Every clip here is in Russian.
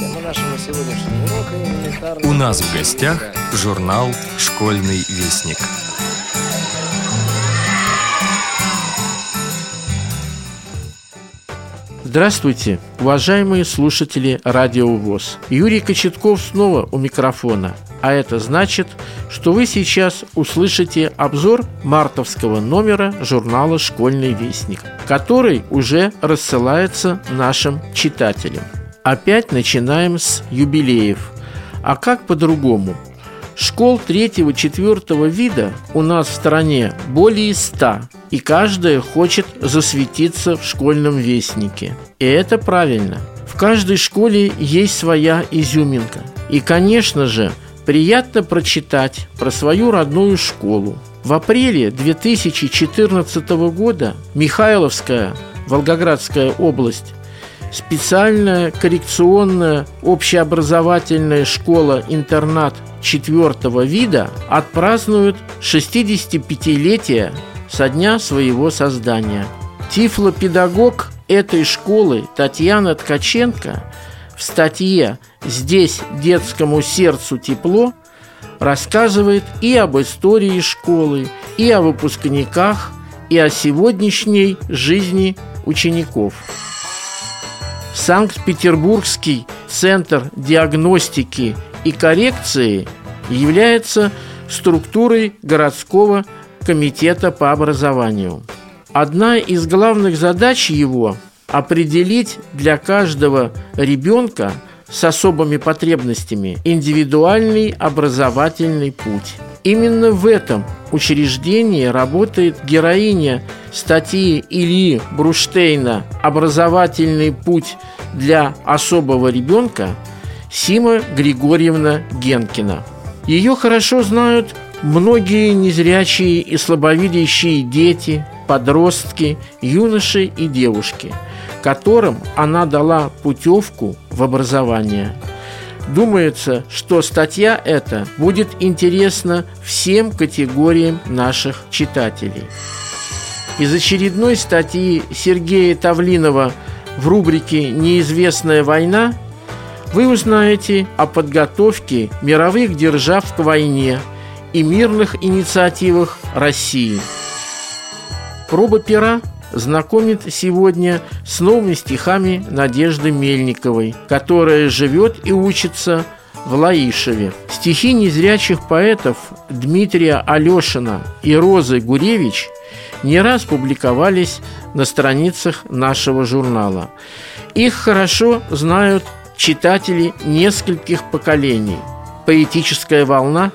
Тема нашего сегодняшнего урока элементарная... У нас в гостях журнал «Школьный вестник». Здравствуйте, уважаемые слушатели Радио ВОЗ. Юрий Кочетков снова у микрофона. А это значит, что вы сейчас услышите обзор мартовского номера журнала «Школьный вестник», который уже рассылается нашим читателям. Опять начинаем с юбилеев. А как по-другому? Школ третьего-четвертого вида у нас в стране более ста, и каждая хочет засветиться в школьном вестнике. И это правильно. В каждой школе есть своя изюминка. И, конечно же, приятно прочитать про свою родную школу. В апреле 2014 года Михайловская, Волгоградская область, специальная коррекционная общеобразовательная школа-интернат четвертого вида отпразднуют 65-летие со дня своего создания. Тифлопедагог этой школы Татьяна Ткаченко в статье «Здесь детскому сердцу тепло» рассказывает и об истории школы, и о выпускниках, и о сегодняшней жизни учеников. Санкт-Петербургский центр диагностики и коррекции является структурой городского комитета по образованию. Одна из главных задач его – определить для каждого ребенка с особыми потребностями индивидуальный образовательный путь. Именно в этом учреждении работает героиня статьи Ильи Бруштейна «Образовательный путь для особого ребенка» Сима Григорьевна Генкина. Ее хорошо знают многие незрячие и слабовидящие дети, подростки, юноши и девушки, которым она дала путевку в образование. Думается, что статья эта будет интересна всем категориям наших читателей. Из очередной статьи Сергея Тавлинова в рубрике «Неизвестная война» вы узнаете о подготовке мировых держав к войне и мирных инициативах России. Проба пера знакомит сегодня с новыми стихами Надежды Мельниковой, которая живет и учится в Лаишеве. Стихи незрячих поэтов Дмитрия Алешина и Розы Гуревич не раз публиковались на страницах нашего журнала. Их хорошо знают читатели нескольких поколений. Поэтическая волна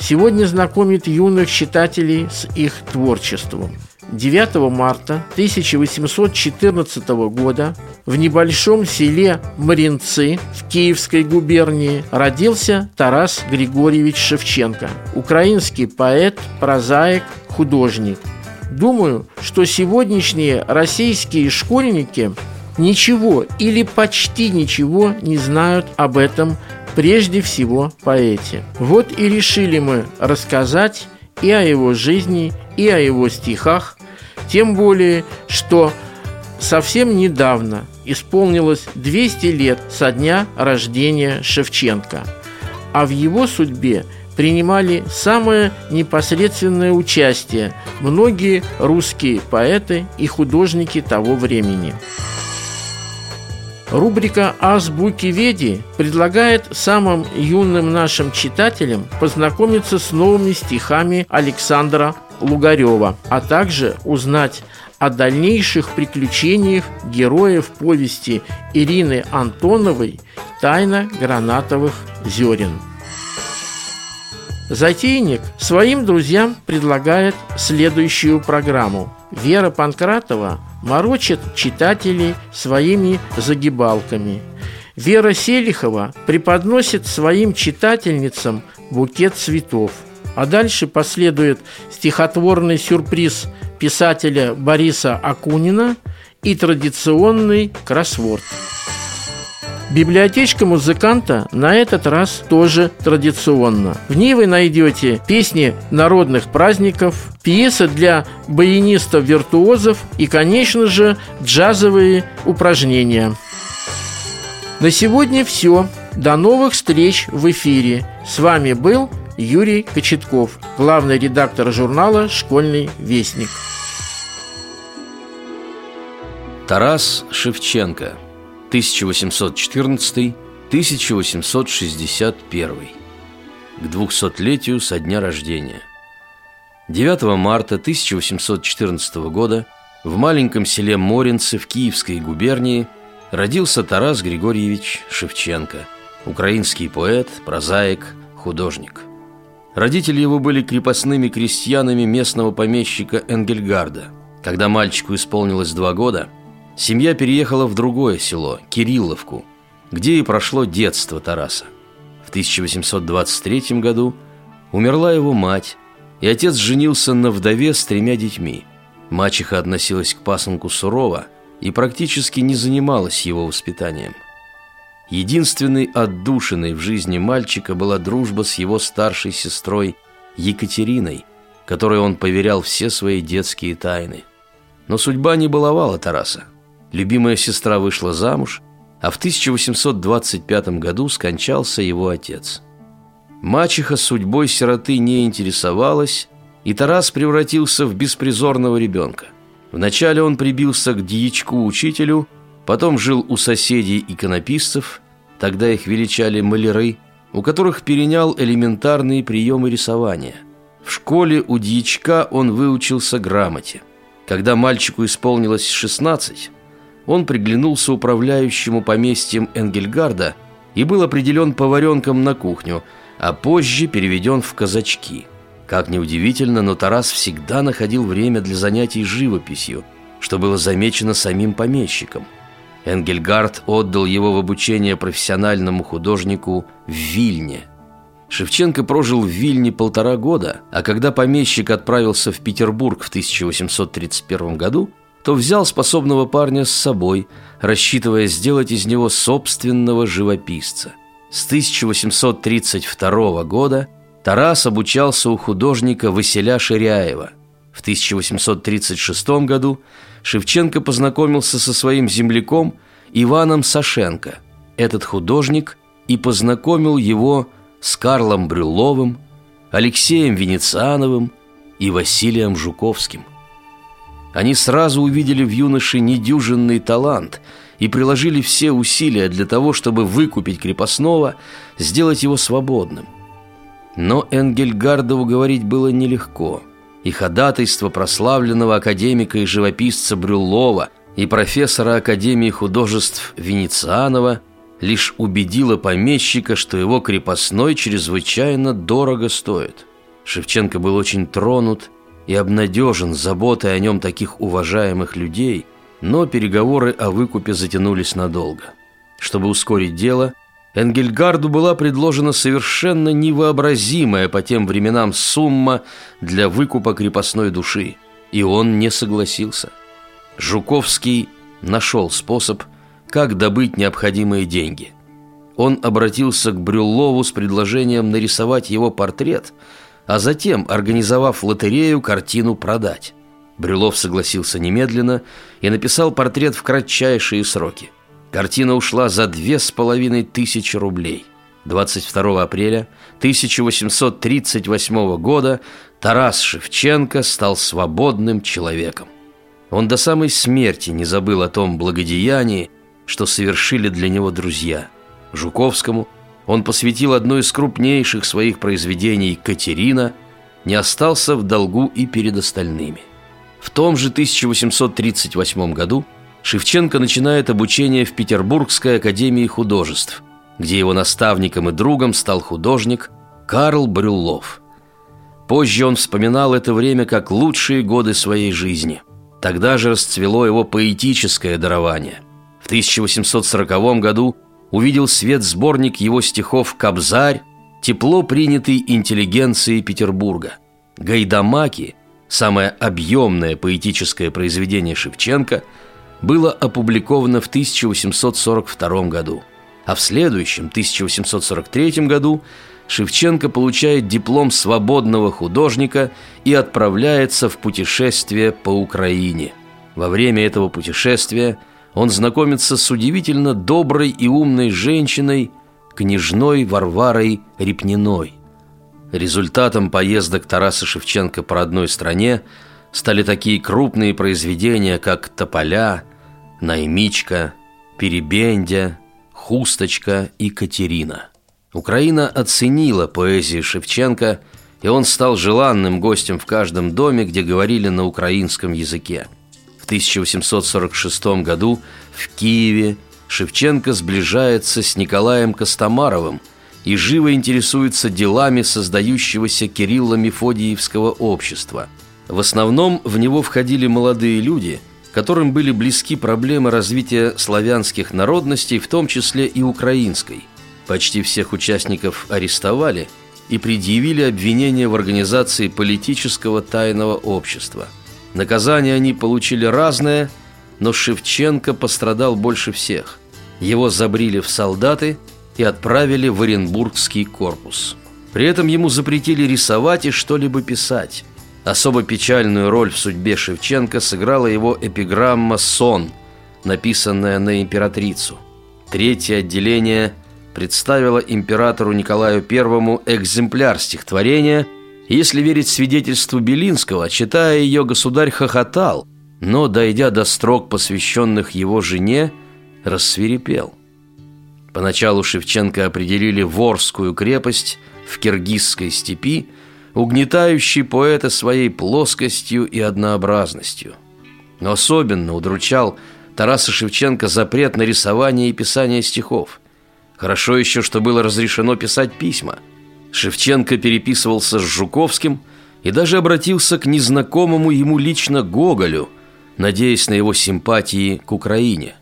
сегодня знакомит юных читателей с их творчеством. 9 марта 1814 года в небольшом селе Маринцы в Киевской губернии родился Тарас Григорьевич Шевченко, украинский поэт, прозаик, художник. Думаю, что сегодняшние российские школьники ничего или почти ничего не знают об этом прежде всего поэте. Вот и решили мы рассказать и о его жизни, и о его стихах, тем более, что совсем недавно исполнилось 200 лет со дня рождения Шевченко, а в его судьбе принимали самое непосредственное участие многие русские поэты и художники того времени. Рубрика «Азбуки Веди» предлагает самым юным нашим читателям познакомиться с новыми стихами Александра Лугарева, а также узнать о дальнейших приключениях героев повести Ирины Антоновой «Тайна гранатовых зерен». Затейник своим друзьям предлагает следующую программу. Вера Панкратова морочит читателей своими загибалками. Вера Селихова преподносит своим читательницам букет цветов. А дальше последует стихотворный сюрприз писателя Бориса Акунина и традиционный кроссворд. Библиотечка музыканта на этот раз тоже традиционна. В ней вы найдете песни народных праздников, пьесы для баянистов-виртуозов и, конечно же, джазовые упражнения. На сегодня все. До новых встреч в эфире. С вами был Юрий Кочетков, главный редактор журнала «Школьный вестник». Тарас Шевченко, 1814-1861, к 200-летию со дня рождения. 9 марта 1814 года в маленьком селе Моринцы в Киевской губернии родился Тарас Григорьевич Шевченко, украинский поэт, прозаик, художник. Родители его были крепостными крестьянами местного помещика Энгельгарда. Когда мальчику исполнилось два года, семья переехала в другое село, Кирилловку, где и прошло детство Тараса. В 1823 году умерла его мать, и отец женился на вдове с тремя детьми. Мачеха относилась к пасынку сурово и практически не занималась его воспитанием. Единственной отдушиной в жизни мальчика была дружба с его старшей сестрой Екатериной, которой он поверял все свои детские тайны. Но судьба не баловала Тараса. Любимая сестра вышла замуж, а в 1825 году скончался его отец – Мачеха судьбой сироты не интересовалась, и Тарас превратился в беспризорного ребенка. Вначале он прибился к дьячку-учителю, потом жил у соседей иконописцев, тогда их величали маляры, у которых перенял элементарные приемы рисования. В школе у дьячка он выучился грамоте. Когда мальчику исполнилось 16, он приглянулся управляющему поместьем Энгельгарда и был определен поваренком на кухню – а позже переведен в казачки. Как неудивительно, но Тарас всегда находил время для занятий живописью, что было замечено самим помещиком. Энгельгард отдал его в обучение профессиональному художнику в Вильне. Шевченко прожил в Вильне полтора года, а когда помещик отправился в Петербург в 1831 году, то взял способного парня с собой, рассчитывая сделать из него собственного живописца – с 1832 года Тарас обучался у художника Василя Ширяева. В 1836 году Шевченко познакомился со своим земляком Иваном Сашенко. Этот художник и познакомил его с Карлом Брюловым, Алексеем Венециановым и Василием Жуковским. Они сразу увидели в юноше недюжинный талант – и приложили все усилия для того, чтобы выкупить крепостного, сделать его свободным. Но Энгельгарда уговорить было нелегко, и ходатайство прославленного академика и живописца Брюллова и профессора Академии художеств Венецианова лишь убедило помещика, что его крепостной чрезвычайно дорого стоит. Шевченко был очень тронут и обнадежен заботой о нем таких уважаемых людей – но переговоры о выкупе затянулись надолго. Чтобы ускорить дело, Энгельгарду была предложена совершенно невообразимая по тем временам сумма для выкупа крепостной души, и он не согласился. Жуковский нашел способ, как добыть необходимые деньги. Он обратился к Брюллову с предложением нарисовать его портрет, а затем, организовав лотерею, картину продать. Брюлов согласился немедленно и написал портрет в кратчайшие сроки. Картина ушла за две с половиной тысячи рублей. 22 апреля 1838 года Тарас Шевченко стал свободным человеком. Он до самой смерти не забыл о том благодеянии, что совершили для него друзья. Жуковскому он посвятил одно из крупнейших своих произведений «Катерина», не остался в долгу и перед остальными. В том же 1838 году Шевченко начинает обучение в Петербургской академии художеств, где его наставником и другом стал художник Карл Брюллов. Позже он вспоминал это время как лучшие годы своей жизни. Тогда же расцвело его поэтическое дарование. В 1840 году увидел свет сборник его стихов «Кобзарь», тепло принятый интеллигенцией Петербурга. Гайдамаки самое объемное поэтическое произведение Шевченко, было опубликовано в 1842 году. А в следующем, 1843 году, Шевченко получает диплом свободного художника и отправляется в путешествие по Украине. Во время этого путешествия он знакомится с удивительно доброй и умной женщиной, княжной Варварой Репниной. Результатом поездок Тараса Шевченко по родной стране стали такие крупные произведения, как «Тополя», «Наймичка», «Перебендя», «Хусточка» и «Катерина». Украина оценила поэзию Шевченко, и он стал желанным гостем в каждом доме, где говорили на украинском языке. В 1846 году в Киеве Шевченко сближается с Николаем Костомаровым и живо интересуется делами создающегося Кирилла Мефодиевского общества. В основном в него входили молодые люди, которым были близки проблемы развития славянских народностей, в том числе и украинской. Почти всех участников арестовали – и предъявили обвинения в организации политического тайного общества. Наказание они получили разное, но Шевченко пострадал больше всех. Его забрили в солдаты и отправили в Оренбургский корпус. При этом ему запретили рисовать и что-либо писать. Особо печальную роль в судьбе Шевченко сыграла его эпиграмма «Сон», написанная на императрицу. Третье отделение – представила императору Николаю I экземпляр стихотворения. Если верить свидетельству Белинского, читая ее, государь хохотал, но, дойдя до строк, посвященных его жене, рассверепел. Поначалу Шевченко определили Ворскую крепость в Киргизской степи, угнетающий поэта своей плоскостью и однообразностью. Но особенно удручал Тараса Шевченко запрет на рисование и писание стихов – Хорошо еще, что было разрешено писать письма. Шевченко переписывался с Жуковским и даже обратился к незнакомому ему лично Гоголю, надеясь на его симпатии к Украине.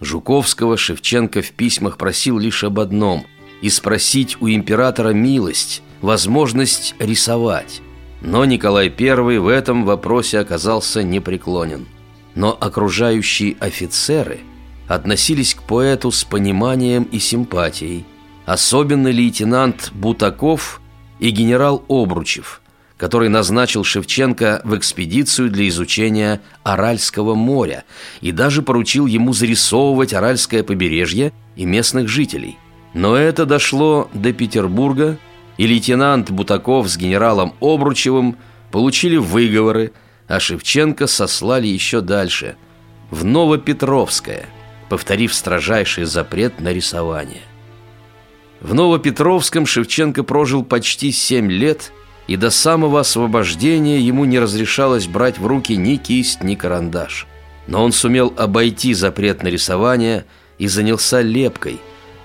Жуковского Шевченко в письмах просил лишь об одном – и спросить у императора милость, возможность рисовать. Но Николай I в этом вопросе оказался непреклонен. Но окружающие офицеры – относились к поэту с пониманием и симпатией. Особенно лейтенант Бутаков и генерал Обручев, который назначил Шевченко в экспедицию для изучения Аральского моря и даже поручил ему зарисовывать Аральское побережье и местных жителей. Но это дошло до Петербурга, и лейтенант Бутаков с генералом Обручевым получили выговоры, а Шевченко сослали еще дальше, в Новопетровское – повторив строжайший запрет на рисование. В Новопетровском Шевченко прожил почти семь лет, и до самого освобождения ему не разрешалось брать в руки ни кисть, ни карандаш. Но он сумел обойти запрет на рисование и занялся лепкой,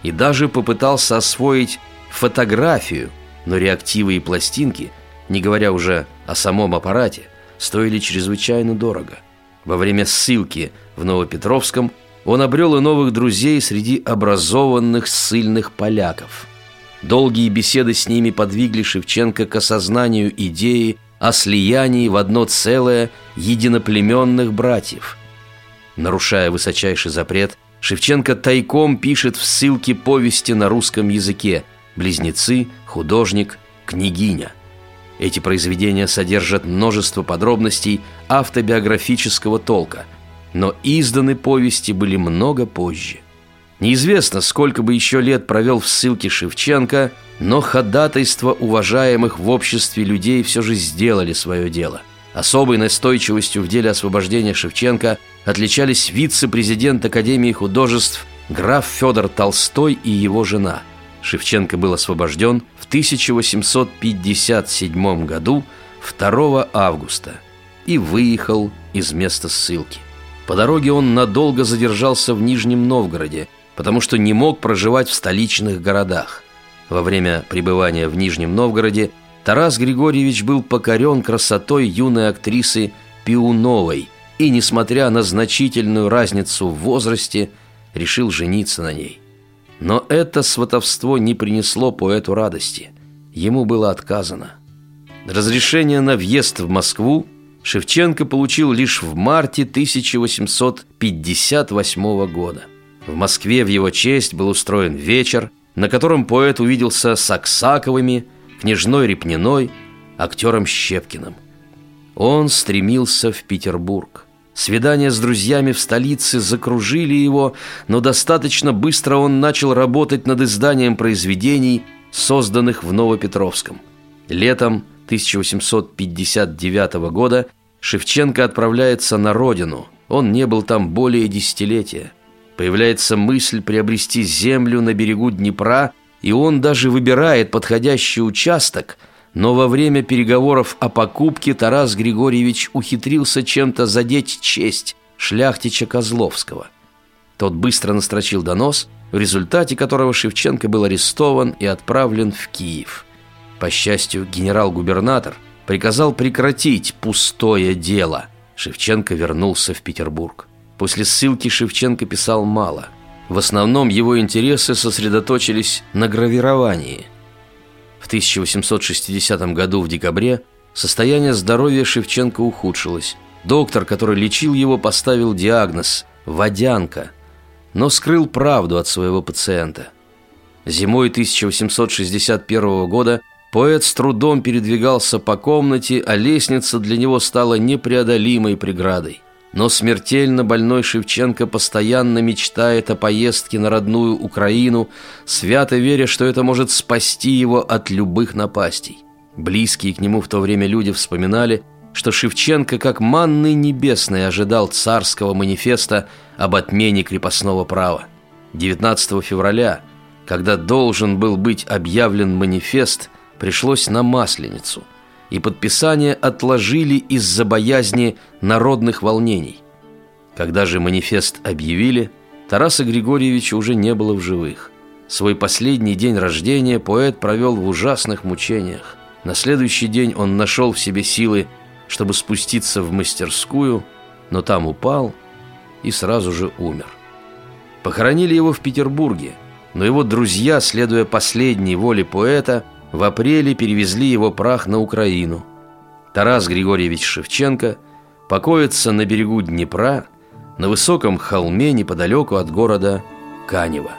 и даже попытался освоить фотографию, но реактивы и пластинки, не говоря уже о самом аппарате, стоили чрезвычайно дорого. Во время ссылки в Новопетровском – он обрел и новых друзей среди образованных ссыльных поляков. Долгие беседы с ними подвигли Шевченко к осознанию идеи о слиянии в одно целое единоплеменных братьев. Нарушая высочайший запрет, Шевченко тайком пишет в ссылке повести на русском языке «Близнецы», «Художник», «Княгиня». Эти произведения содержат множество подробностей автобиографического толка – но изданы повести были много позже. Неизвестно, сколько бы еще лет провел в ссылке Шевченко, но ходатайства уважаемых в обществе людей все же сделали свое дело. Особой настойчивостью в деле освобождения Шевченко отличались вице-президент Академии художеств граф Федор Толстой и его жена. Шевченко был освобожден в 1857 году 2 августа и выехал из места ссылки. По дороге он надолго задержался в Нижнем Новгороде, потому что не мог проживать в столичных городах. Во время пребывания в Нижнем Новгороде Тарас Григорьевич был покорен красотой юной актрисы Пиуновой и, несмотря на значительную разницу в возрасте, решил жениться на ней. Но это сватовство не принесло поэту радости. Ему было отказано. Разрешение на въезд в Москву Шевченко получил лишь в марте 1858 года. В Москве в его честь был устроен вечер, на котором поэт увиделся с Аксаковыми, княжной Репниной, актером Щепкиным. Он стремился в Петербург. Свидания с друзьями в столице закружили его, но достаточно быстро он начал работать над изданием произведений, созданных в Новопетровском. Летом 1859 года Шевченко отправляется на родину. Он не был там более десятилетия. Появляется мысль приобрести землю на берегу Днепра, и он даже выбирает подходящий участок – но во время переговоров о покупке Тарас Григорьевич ухитрился чем-то задеть честь шляхтича Козловского. Тот быстро настрочил донос, в результате которого Шевченко был арестован и отправлен в Киев. По счастью, генерал-губернатор приказал прекратить пустое дело. Шевченко вернулся в Петербург. После ссылки Шевченко писал мало. В основном его интересы сосредоточились на гравировании – в 1860 году в декабре состояние здоровья Шевченко ухудшилось. Доктор, который лечил его, поставил диагноз – водянка, но скрыл правду от своего пациента. Зимой 1861 года поэт с трудом передвигался по комнате, а лестница для него стала непреодолимой преградой. Но смертельно больной Шевченко постоянно мечтает о поездке на родную Украину, свято веря, что это может спасти его от любых напастей. Близкие к нему в то время люди вспоминали, что Шевченко как манны небесной ожидал царского манифеста об отмене крепостного права. 19 февраля, когда должен был быть объявлен манифест, пришлось на Масленицу – и подписание отложили из-за боязни народных волнений. Когда же манифест объявили, Тараса Григорьевича уже не было в живых. Свой последний день рождения поэт провел в ужасных мучениях. На следующий день он нашел в себе силы, чтобы спуститься в мастерскую, но там упал и сразу же умер. Похоронили его в Петербурге, но его друзья, следуя последней воле поэта, в апреле перевезли его прах на Украину. Тарас Григорьевич Шевченко покоится на берегу Днепра на высоком холме неподалеку от города Канева.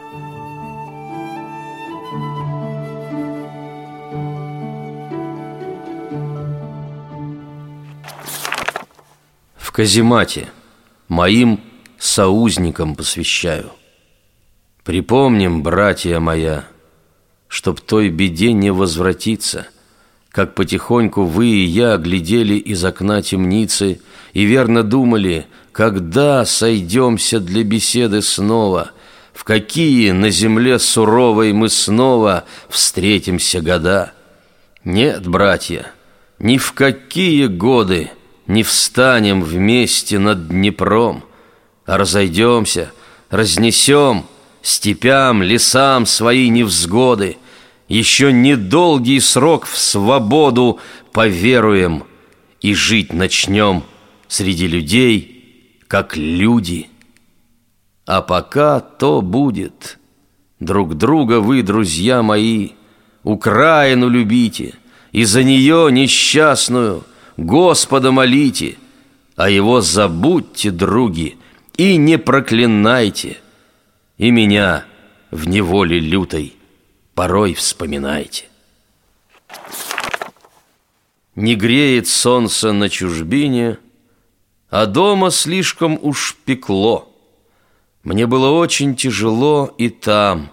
В каземате моим соузникам посвящаю. Припомним, братья моя, чтоб той беде не возвратиться, как потихоньку вы и я глядели из окна темницы и верно думали, когда сойдемся для беседы снова, в какие на земле суровой мы снова встретимся года. Нет, братья, ни в какие годы не встанем вместе над Днепром, а разойдемся, разнесем степям, лесам свои невзгоды — еще недолгий срок в свободу поверуем и жить начнем среди людей, как люди. А пока то будет. Друг друга вы, друзья мои, Украину любите, и за нее несчастную Господа молите, а его забудьте, други, и не проклинайте, и меня в неволе лютой порой вспоминайте. Не греет солнце на чужбине, а дома слишком уж пекло. Мне было очень тяжело и там,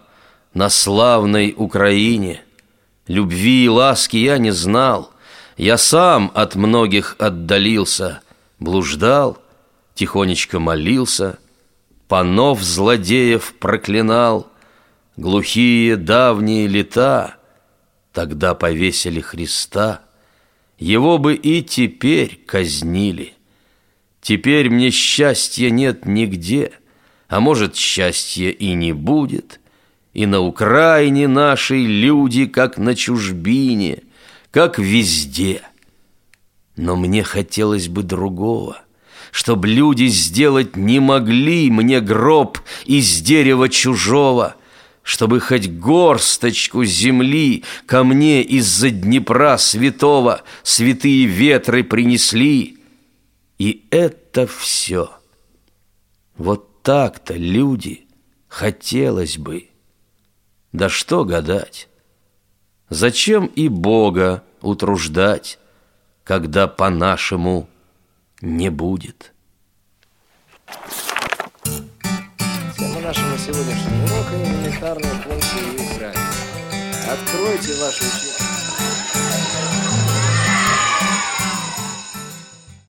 на славной Украине. Любви и ласки я не знал, я сам от многих отдалился, блуждал, тихонечко молился, панов злодеев проклинал — Глухие давние лета Тогда повесили Христа, Его бы и теперь казнили. Теперь мне счастья нет нигде, А может, счастья и не будет, И на Украине нашей люди, Как на чужбине, как везде. Но мне хотелось бы другого — Чтоб люди сделать не могли мне гроб из дерева чужого — чтобы хоть горсточку земли ко мне из-за Днепра святого святые ветры принесли. И это все. Вот так-то, люди, хотелось бы. Да что гадать? Зачем и Бога утруждать, когда по-нашему не будет?» Тема нашего сегодняшнего урока – элементарные функции и. Откройте ваши учебники.